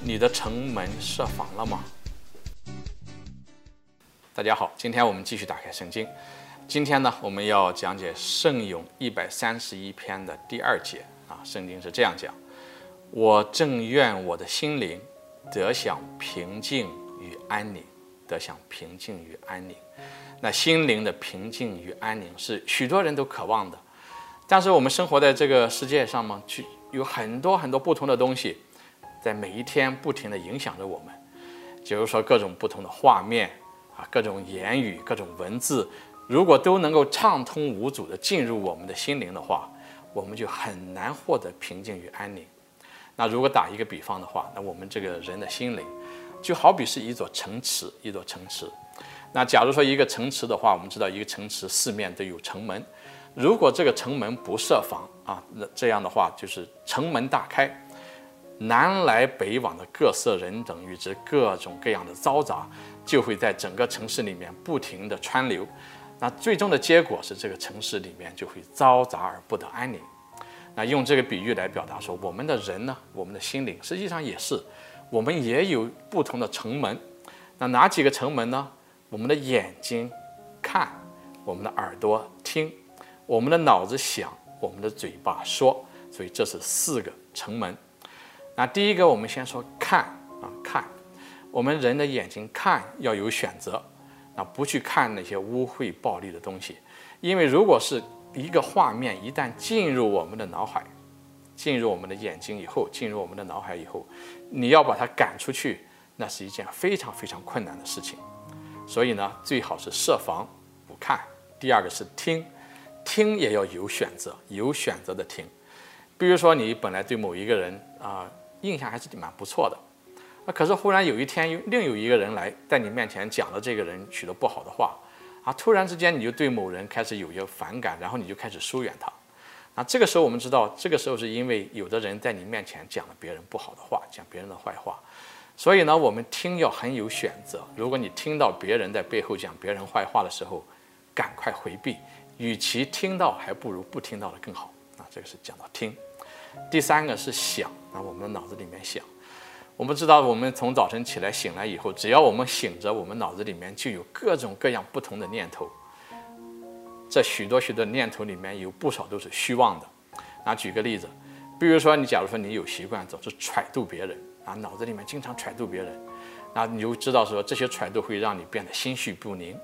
你的城门设防了吗？大家好，今天我们继续打开圣经。今天呢，我们要讲解圣咏一百三十一篇的第二节啊。圣经是这样讲：我正愿我的心灵得享平静与安宁，得享平静与安宁。那心灵的平静与安宁是许多人都渴望的，但是我们生活在这个世界上嘛，去有很多很多不同的东西。在每一天不停地影响着我们，比如说各种不同的画面啊，各种言语、各种文字，如果都能够畅通无阻地进入我们的心灵的话，我们就很难获得平静与安宁。那如果打一个比方的话，那我们这个人的心灵，就好比是一座城池，一座城池。那假如说一个城池的话，我们知道一个城池四面都有城门，如果这个城门不设防啊，那这样的话就是城门大开。南来北往的各色人等与之各种各样的嘈杂，就会在整个城市里面不停地川流。那最终的结果是，这个城市里面就会嘈杂而不得安宁。那用这个比喻来表达说，我们的人呢，我们的心灵实际上也是，我们也有不同的城门。那哪几个城门呢？我们的眼睛看，我们的耳朵听，我们的脑子想，我们的嘴巴说。所以这是四个城门。那第一个，我们先说看啊，看，我们人的眼睛看要有选择，那不去看那些污秽暴力的东西，因为如果是一个画面一旦进入我们的脑海，进入我们的眼睛以后，进入我们的脑海以后，你要把它赶出去，那是一件非常非常困难的事情。所以呢，最好是设防不看。第二个是听，听也要有选择，有选择的听。比如说你本来对某一个人啊。印象还是蛮不错的，啊可是忽然有一天，有另有一个人来在你面前讲了这个人许多不好的话，啊，突然之间你就对某人开始有些反感，然后你就开始疏远他。那这个时候我们知道，这个时候是因为有的人在你面前讲了别人不好的话，讲别人的坏话，所以呢，我们听要很有选择。如果你听到别人在背后讲别人坏话的时候，赶快回避，与其听到，还不如不听到的更好。啊，这个是讲到听。第三个是想，啊，我们的脑子里面想。我们知道，我们从早晨起来醒来以后，只要我们醒着，我们脑子里面就有各种各样不同的念头。这许多许多念头里面有不少都是虚妄的。那举个例子，比如说你假如说你有习惯总是揣度别人啊，脑子里面经常揣度别人，那你就知道说这些揣度会让你变得心绪不宁。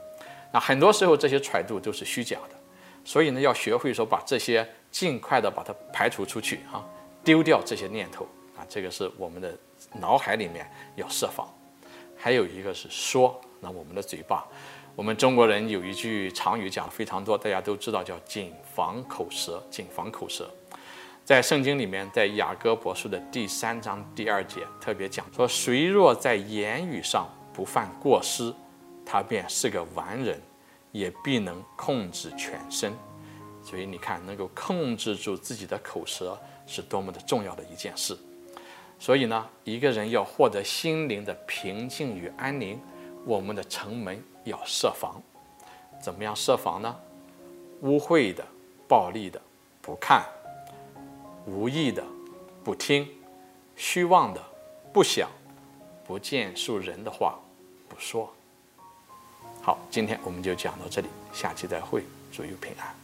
那很多时候这些揣度都是虚假的。所以呢，要学会说把这些尽快的把它排除出去啊，丢掉这些念头啊，这个是我们的脑海里面要设防。还有一个是说，那我们的嘴巴，我们中国人有一句常语讲的非常多，大家都知道叫谨防口舌，谨防口舌。在圣经里面，在雅各伯书的第三章第二节特别讲说，谁若在言语上不犯过失，他便是个完人。也必能控制全身，所以你看，能够控制住自己的口舌是多么的重要的一件事。所以呢，一个人要获得心灵的平静与安宁，我们的城门要设防。怎么样设防呢？污秽的、暴力的不看，无益的不听，虚妄的不想，不见树人的话不说。好，今天我们就讲到这里，下期再会，祝你平安。